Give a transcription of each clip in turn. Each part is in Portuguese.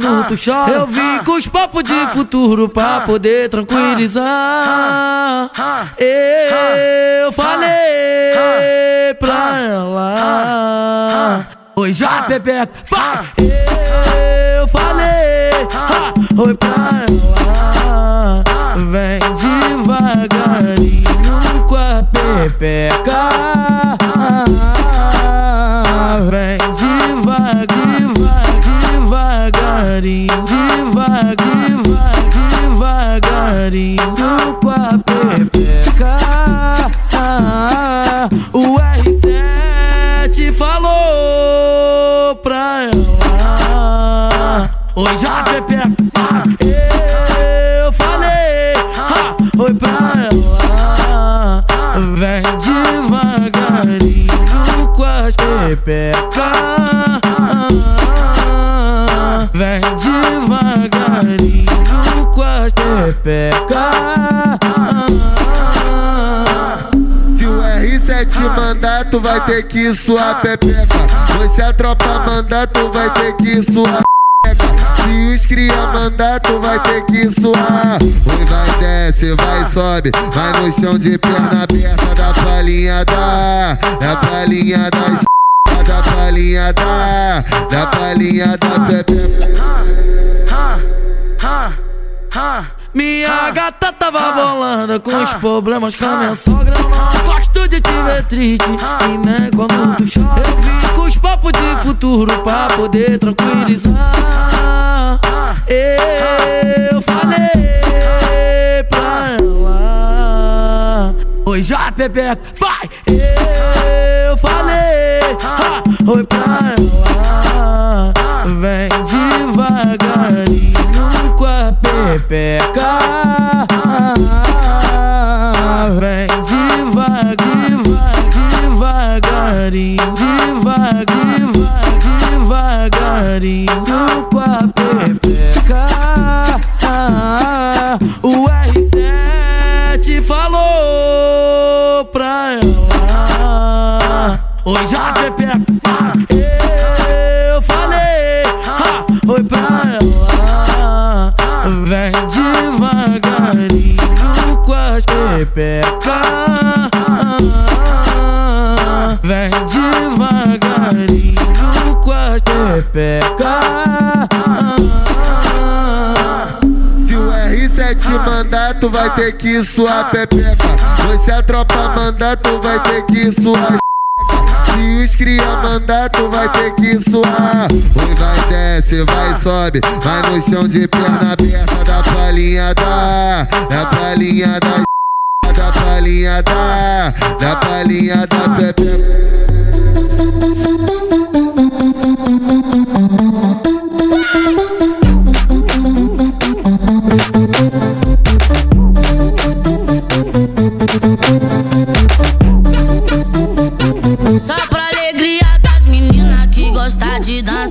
Quando tu chora, eu vim com os papos de futuro pra poder tranquilizar. Eu falei pra ela. Oi, já, Pepeca! Eu falei, oi pra ela. Vem devagarinho com a Pepeca. Vem devagar, devagar, devagarinho, devagar, devagar, devagarinho com a Pepeca. O R7 falou pra ela. Oi, já Pepeca. Eu falei, oi pra ela. Vem devagarinho com a Pepeca. Tu vai ter que suar pepeca. Se a tropa mandar, tu vai ter que suar pepeca. Se os cria mandar, tu vai ter que suar. Oi, vai, desce, vai, sobe. Vai no chão de perna aberta da palhinha da. Da palhinha da. Da palhinha da. Da palhinha da pepeca. Minha gata tava bolando com os problemas com a minha sogra. Gosto de te ver triste e nem quando tu chora. Eu vim com os papos de futuro pra poder tranquilizar. Eu falei pra ela. Oi, já, Pepeca, vai! Eu falei, oi pra ela. Vem a Pepeca. Vem devagar, devagar, devagarinho, devagar, devagar, devagarinho com a Pepeca. O R7 falou pra ela. Oi, já Pepeca. Mandar, tu vai ter que suar pepeca. Se a tropa mandar, tu vai ter que suar Se os cria mandar, tu vai ter que suar. Oi, vai, desce, vai, sobe. Vai no chão de perna aberta da palhinha da. Da palhinha da. Da palhinha da. Da palhinha da pepeca.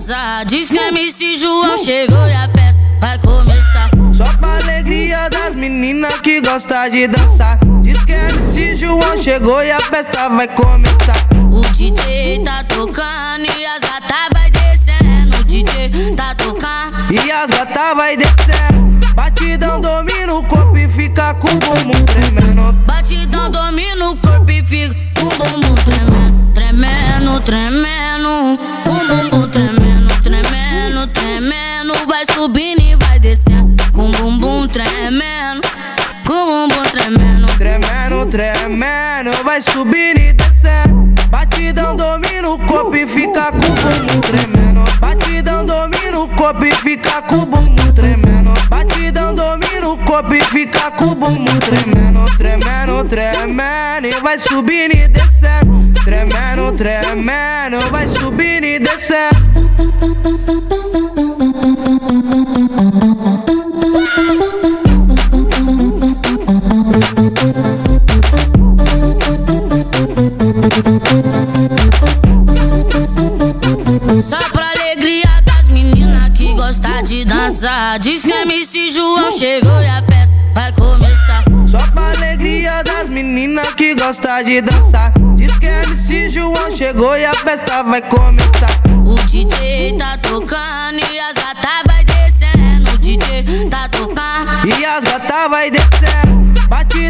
Dançar. Diz que MC João chegou e a festa vai começar. Só pra alegria das meninas que gostam de dançar. Diz que MC João chegou e a festa vai começar. O DJ tá tocando e as gatas vai descendo. O DJ tá tocando. E as gatas vai descendo. Batidão domina o corpo e fica com o bumbum tremendo. Batidão domina o corpo e fica com o bumbum tremendo. Tremendo, tremendo. Bumbum tremendo, tremendo, tremendo. Vai subindo e vai descendo. Com bumbum tremendo. Com bumbum tremendo. Tremendo, tremendo. Vai subindo e descendo. Batidão domina o corpo e fica com bumbum tremendo. Batidão domina o corpo e fica com bumbum tremendo. Batidão domina o corpo e fica com bumbum tremendo, tremendo, tremendo. E vai subindo e descendo. Tremendo, tremendo. Vai subindo e descendo. Gosta de dançar. Disse MC João chegou e a festa vai começar. Só pra alegria das meninas que gosta de dançar. Diz que MC João chegou e a festa vai começar. O DJ tá tocando e as gatas vai descendo. O DJ tá tocando. E as gatas vai descendo.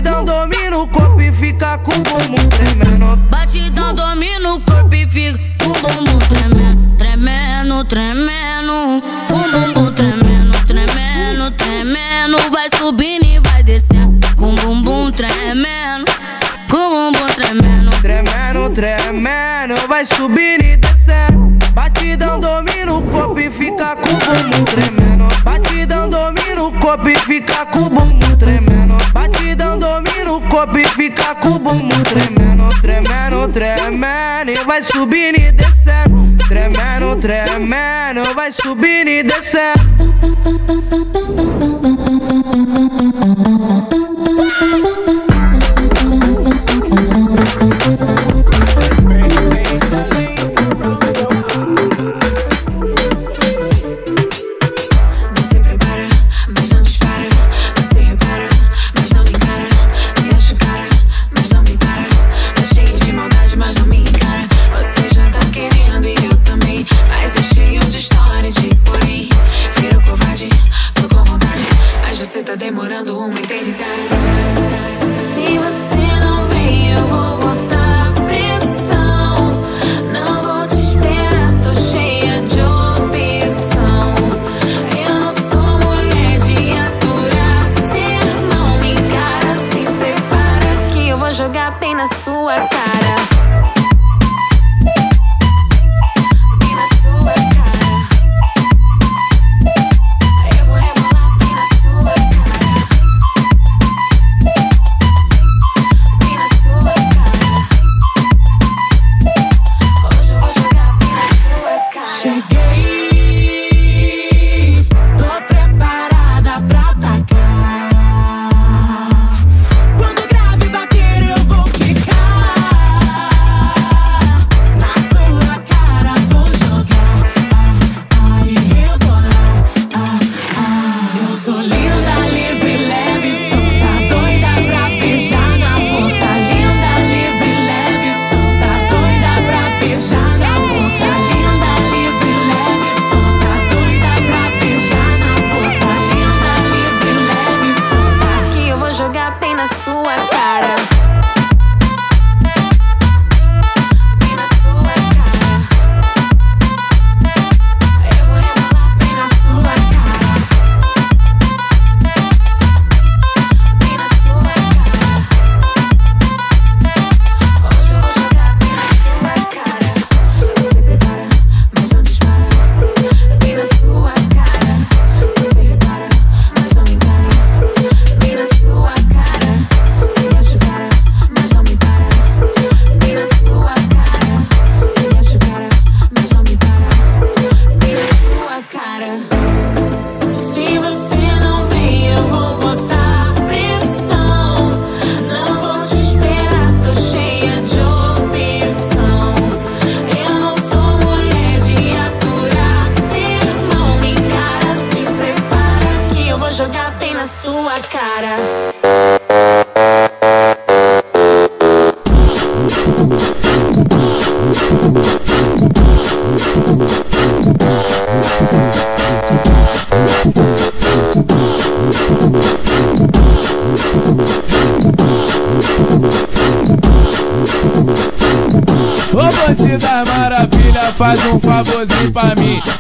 Batidão domina o corpo e fica com o bumbum tremendo. Batidão domina o corpo e fica com o bumbum tremendo, tremendo, tremendo. O bumbum tremendo, tremendo, tremendo. Vai subindo e vai descendo. Com o bumbum tremendo, com o bumbum tremendo. Tremendo, tremendo, vai subindo e descendo. Batidão domina o corpo e fica com o bumbum tremendo. Batidão domina o corpo e fica com o bumbum tremendo. Batidão domina o corpo e fica com o bumbum tremendo. Tremendo, tremendo, e vai subindo e descendo. Tremendo, tremendo, vai subindo e descendo.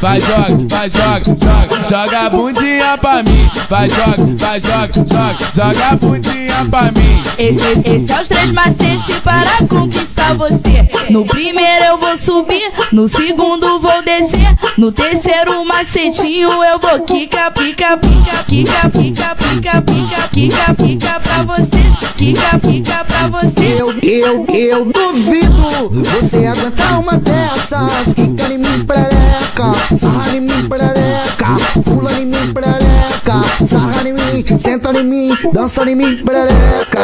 Vai, joga, vai, joga, joga, joga a bundinha pra mim. Vai, joga, vai, joga, joga, joga a bundinha pra mim. Esse, esse é os três macetes para conquistar você. No primeiro eu vou subir, no segundo vou descer. No terceiro macetinho eu vou quica, pica, pica, quica, pica, pica, pica, quica, pica pra você. Quica, pica pra você. Eu, eu, eu duvido você aguentar uma dessas. Quica em mim, sarra em mim, perereca, pula em mim, perereca, sarra em mim, senta em mim, dança em mim, perereca.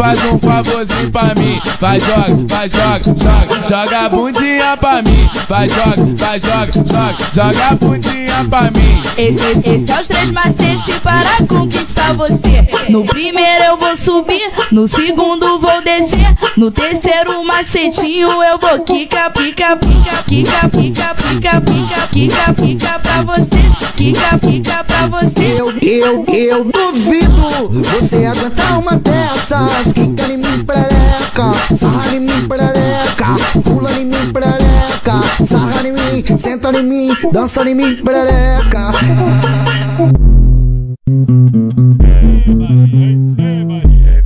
Faz um favorzinho pra mim. Vai, joga, vai, joga, joga, joga a bundinha pra mim. Vai, joga, vai, joga, joga, joga a bundinha pra mim. Esse, esse é os três macetes para conquistar você. No primeiro eu vou subir, no segundo vou descer. No terceiro macetinho eu vou quica, pica, pica, quica, pica, pica, pica, quica, pica pra você. Quica, pica pra você. Eu, eu, eu duvido você aguentar uma dessas. Quica em mim, perereca, sarra em mim, perereca, pula em mim, perereca, sarra em mim, senta em mim, dança em mim, perereca.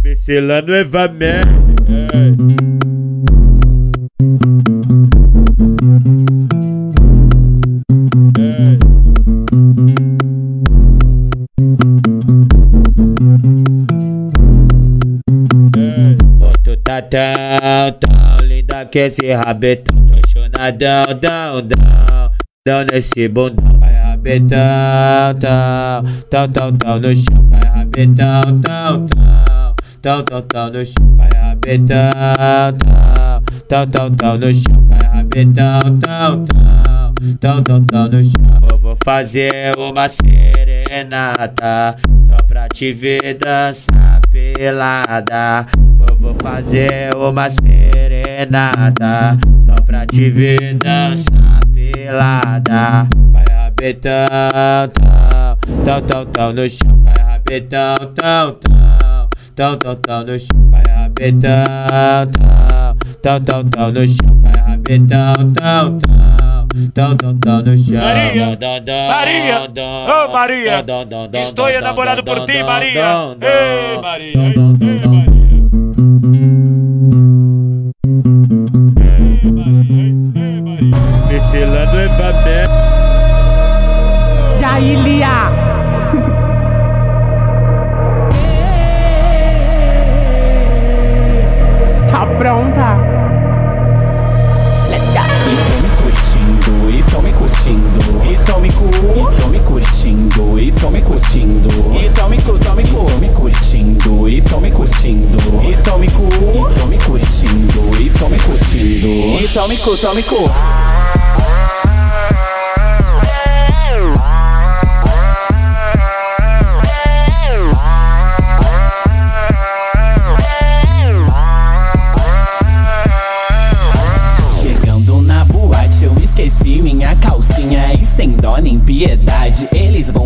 MC Eva Man. Tão linda que esse rabetão Tô chonadão, dão, dão Dão nesse bundão Cai rabetão, tão Tão, tão, tão no chão Cai rabetão, tão, tão Tão, tão, tão no chão Cai rabetão, tão Tão, tão, tão no chão Cai rabetão, tão, tão Tão, tão, tão no chão Eu Vou fazer uma serenata Só pra te ver dançar pelada. Eu vou fazer uma serenata Só pra te ver dançar pelada Cai rabetão, tão Tão, tão, tão no chão Cai rabetão, tão, tão Tão, tão, tão no chão Cai rabetão, tão Tão, tão, tão no chão Cai rabetão, tão, tão Tão, tão, tão no chão Maria, Maria, dão, oh Maria, estou enamorado por ti, Maria. Ei, Maria, ei, E aí, Lia? tá pronta? Let's go! E tome curtindo, e curtindo, e tome curtindo, e curtindo, e cu, cu, curtindo, e curtindo, e cu, e curtindo, e curtindo, e tome cu, tome cu.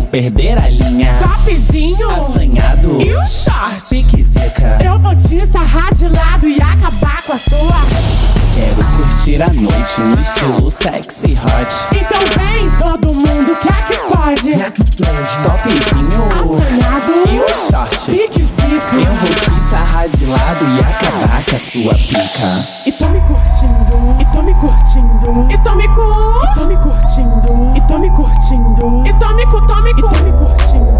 Perder a linha. Topzinho Assanhado e o short. pique zica. Eu vou te sarrar de lado e acabar com a sua. Quero curtir a noite no estilo sexy hot. Então vem todo mundo, que é que pode? Topzinho Assanhado e o short. Pique zica. Eu vou te sarrar de lado e acabar com a sua pica. E tô me curtindo, e tô me curtindo, e tô me cu, e tô me curtindo, e tô me curtindo, e tô me cu, tô me cu, e tô me curtindo,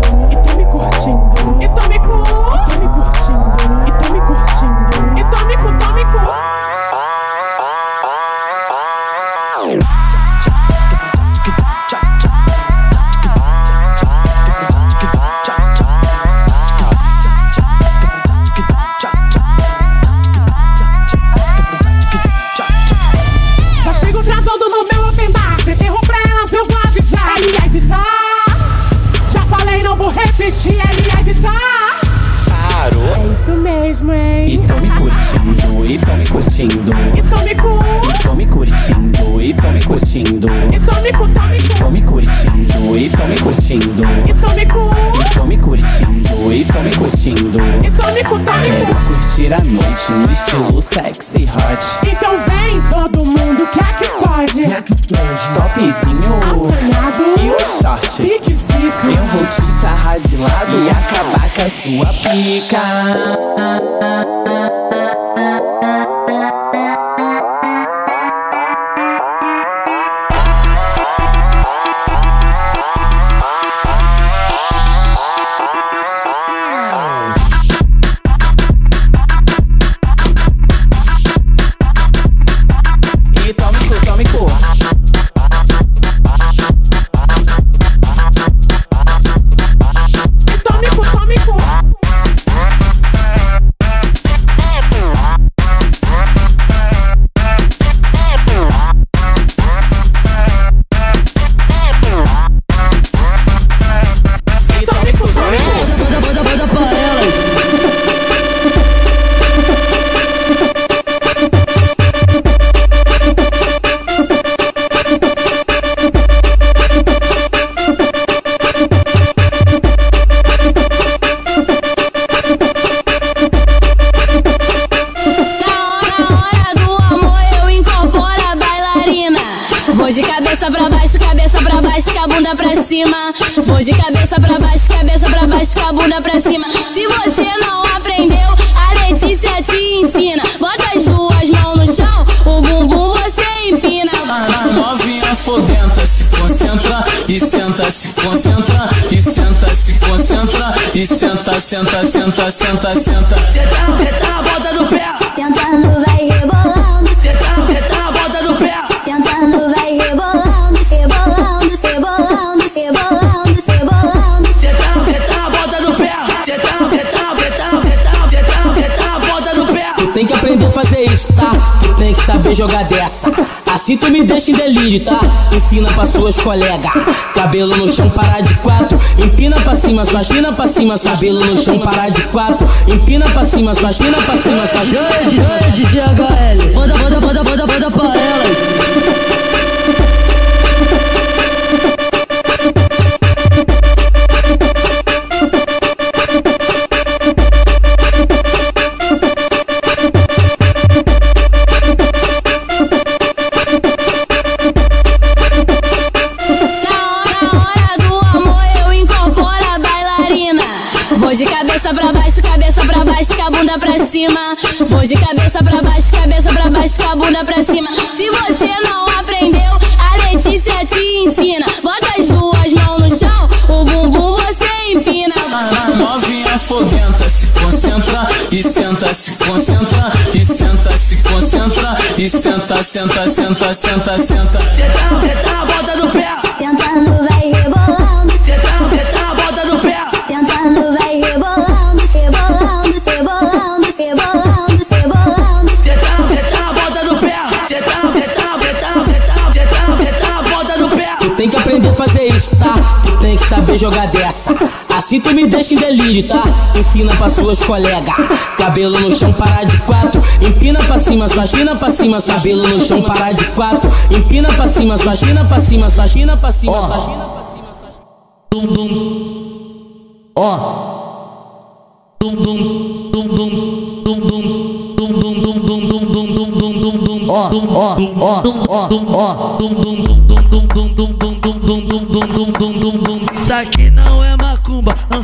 Tome Quero cu. curtir a noite no estilo sexy hot. Então vem todo mundo, quer que pode. Topzinho Assanhado. e o short. Pique zica. Eu vou te sarrar de lado e acabar com a sua pica. Senta, senta, senta, senta, senta. Saber jogar dessa. Assim tu me deixa em delírio, tá? Ensina pra suas colegas. Cabelo no chão, parar de quatro. Empina pra cima, sua china pra cima. Cabelo no chão, parar de quatro. Empina pra cima, sua china pra cima. Sua china cima. Oi, DJ HL. Bota, bota, bota, bota, bota pra elas. Concentra e senta, se concentra e senta, senta, senta, senta, senta. Senta, senta na ponta do pé. Tentando vai rebolando, Senta, senta na ponta do pé. tentando vai rebolando, rebolando, rebolando, rebolando, rebolando. Senta, senta na ponta do pé. Senta, senta, senta, senta, senta, senta na ponta do pé. Tu tem que aprender a fazer isso, tá? Tu tem que saber jogar dessa. Assim tu me deixa em delírio, tá? Ensina pra suas colegas. Cabelo no chão, parar de quatro. Empina pra cima, sua china pra cima, sua cabelo no chão, parar de quatro. Empina pra cima, sua china pra cima, sua china pra cima, oh. sua china pra cima, sua china. Dum dum. Ó. Oh. Dum dum dum dum dum dum. Isso aqui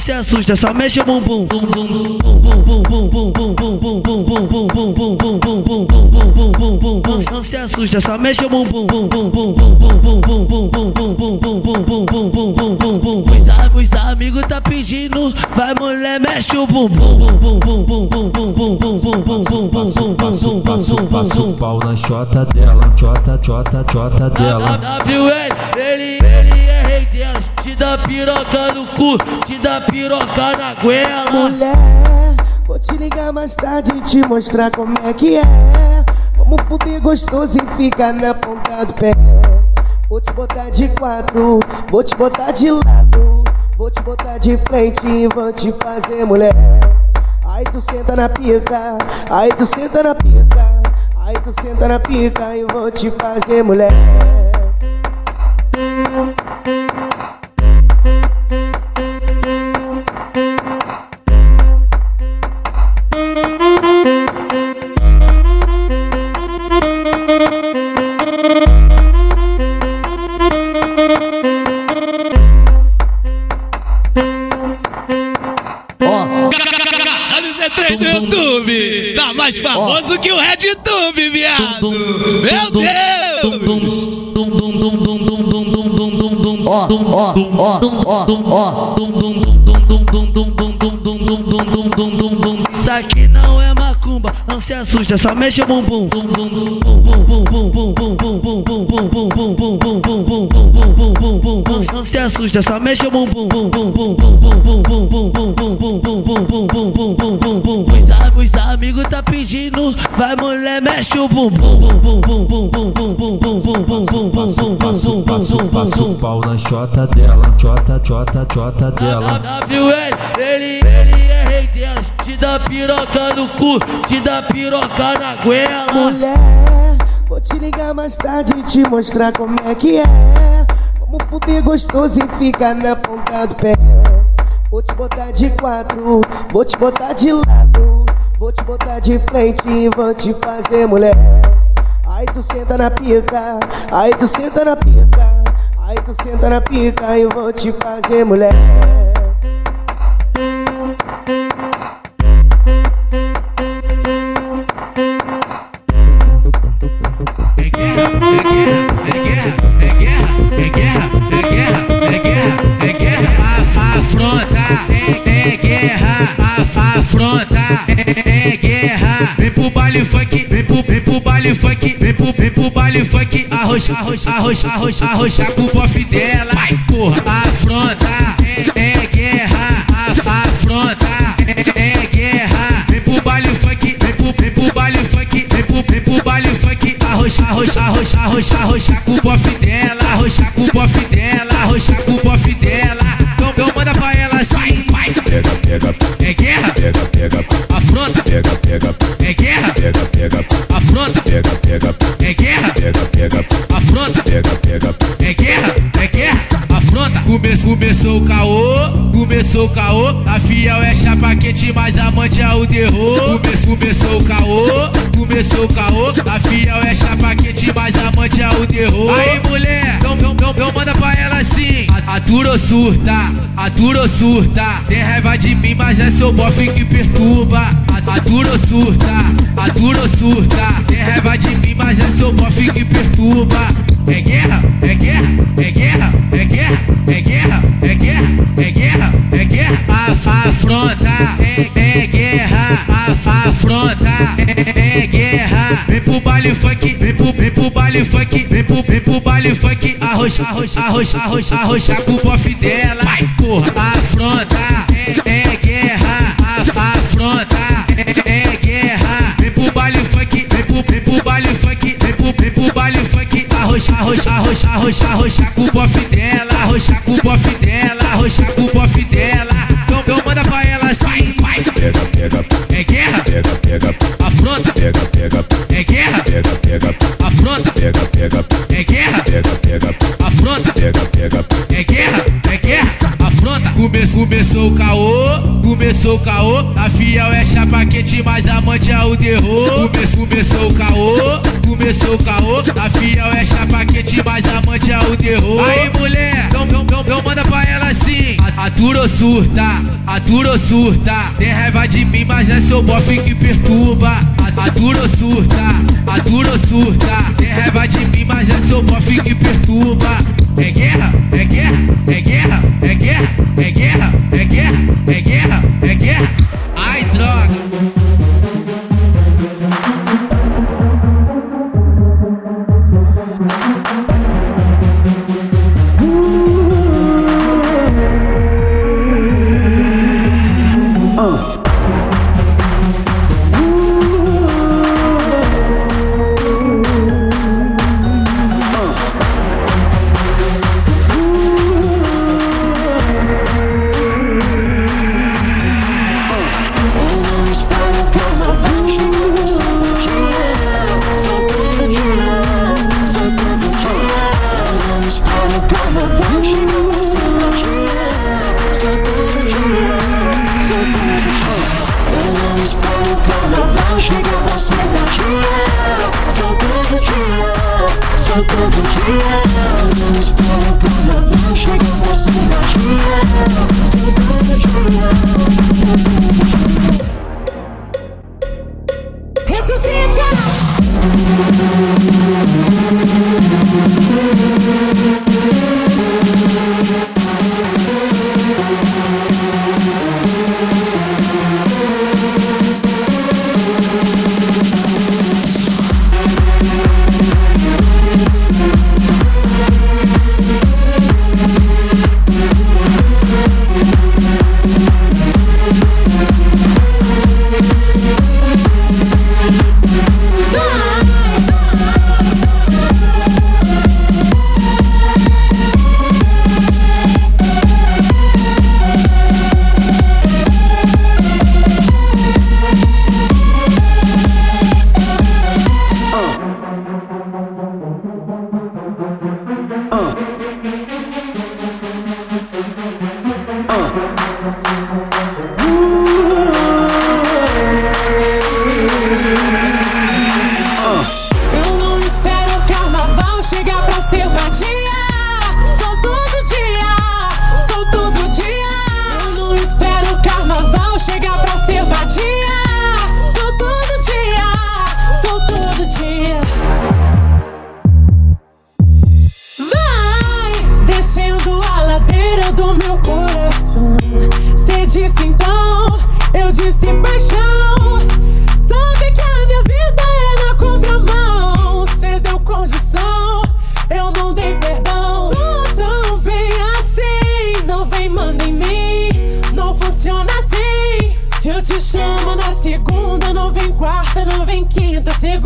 se assusta, só mexe o bumbum. Não se assusta, só mexe o bumbum. Os, amigos tá pedindo, vai mulher, mexe o bumbum. Passo o pau na chota dela, chota, chota, chota dela. WL, ele, ele é. Te dá piroca no cu, te dá piroca na goela. Mulher, vou te ligar mais tarde e te mostrar como é que é. Vamos fuder gostoso e ficar na ponta do pé. Vou te botar de quatro, vou te botar de lado. Vou te botar de frente e vou te fazer mulher. Aí tu senta na pica, aí tu senta na pica. Aí tu senta na pica e vou te fazer mulher. Ó, ó, ó, ó, ó. Assusta, só mexe o bumbum. Não se assusta, só mexe o bumbum. Os, a- os amigos tá pedindo, vai mulher, mexe o bumbum. Passo, passo, passo o pau na chota dela, chota, chota, chota dela. WL, ele, ele é rei delas. Te dá piroca no cu, te dá piroca na goela. Mulher, vou te ligar mais tarde e te mostrar como é que é. Vamos fuder gostoso e ficar na ponta do pé. Vou te botar de quatro, vou te botar de lado. Vou te botar de frente e vou te fazer mulher. Aí tu senta na pica, aí tu senta na pica. Aí tu senta na pica e vou te fazer mulher. Baile funk, vem pro, vem pro baile funk, vem pro, vem pro baile funk. Arrocha, arrocha, arrocha, arrocha, arrocha com o bofe dela. Vai, porra, afronta, é, é guerra, afronta, é, é guerra. Vem pro baile funk, vem pro, vem pro baile funk, vem pro, vem pro baile funk. Arrocha, arrocha, arrocha, arrocha, arrocha com o bofe dela. Arrocha com o bofe dela, arrocha com o bofe dela. Então, então manda pra ela assim, vai. Pega, pega, É pega, afronta, pega, pega, é guerra, pega, pega, afronta. pega, pega. É guerra, é guerra, afronta. Come, começou o caô, começou o caô. A fiel é chapa quente, mas amante é o terror. Come, começou o caô, começou o caô. A fiel é chapa quente, mas amante é o terror. Aí mulher, então, manda pra ela assim: Atura ou surta, atura ou surta. Tem raiva de mim, mas é seu bofe que perturba. Atura ou surta, atura ou surta. Tem raiva de mim, mas é seu bofe que perturba. É guerra, é guerra, é guerra, é guerra, é guerra, afronta, é, é guerra, afronta, é, é guerra. Vem pro baile funk, vem pro, vem pro baile funk, vem pro, vem pro baile funk. Arrocha, arrocha, arrocha, arrocha, arrocha com o bofe dela. Vai, porra, afronta, é, é guerra, afronta, é, é guerra. Vem pro baile funk, vem pro, vem pro baile funk, vem pro, vem pro baile funk. Arrocha, arrocha, arrocha, arrocha, arrocha com o bofe dela. Arrocha com o bofe dela, Pega, É guerra, pega, pega, afronta, pega, pega, é guerra, pega, pega, afronta, pega, pega, é guerra, pega, pega, afronta. pega, pega. É guerra, é guerra, afronta. Come, começou o caô, começou o caô. A fiel é chapa quente, mas amante é o terror. Come, começou o caô, começou o caô. A fiel é chapa quente, mas amante é o terror. Aí mulher, então, manda pra ela assim: Atura ou surta, atura ou surta. Tem raiva de mim, mas é seu bofe que perturba. Atura ou surta, atura ou surta. Tem raiva de mim, mas é seu bofe que perturba. É guerra, é guerra, é guerra, é guerra, é guerra, é guerra,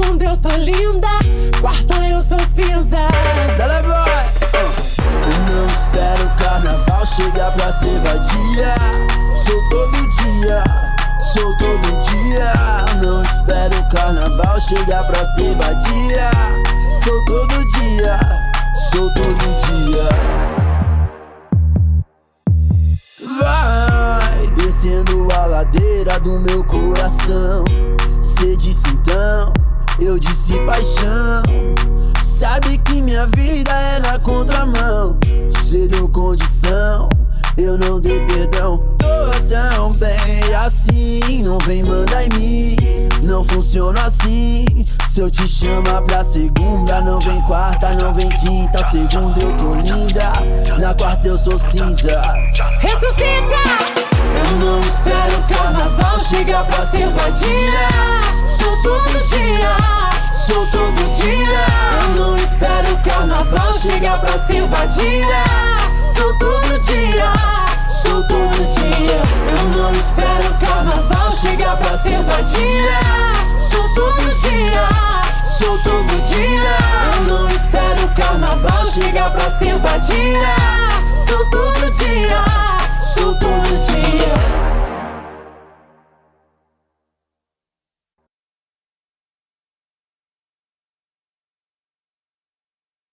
Segunda eu tô linda, quarta eu sou cinza. Dale boy! Eu não espero o carnaval chegar pra ser vadia. Sou todo dia, sou todo dia. Não espero o carnaval chegar pra ser vadia. Sou todo dia, sou todo dia. Vai descendo a ladeira do meu coração. Cê disse então, eu disse paixão. Sabe que minha vida é na contramão. Cê deu condição, eu não dei perdão. Tô tão bem assim, não vem mandar em mim. Não funciona assim. Se eu te chamar pra segunda, não vem quarta, não vem quinta. Segunda eu tô linda, na quarta eu sou cinza. Ressuscita! Eu não espero o carnaval chegar pra ser vadia. Sou todo dia, sou todo dia. Eu não espero o carnaval chegar pra ser vadia. Sou todo dia, sou todo dia. Eu não espero o carnaval chegar pra ser vadia. Sou todo dia, sou todo dia. Eu não espero o carnaval chegar pra ser vadia. Sou todo dia.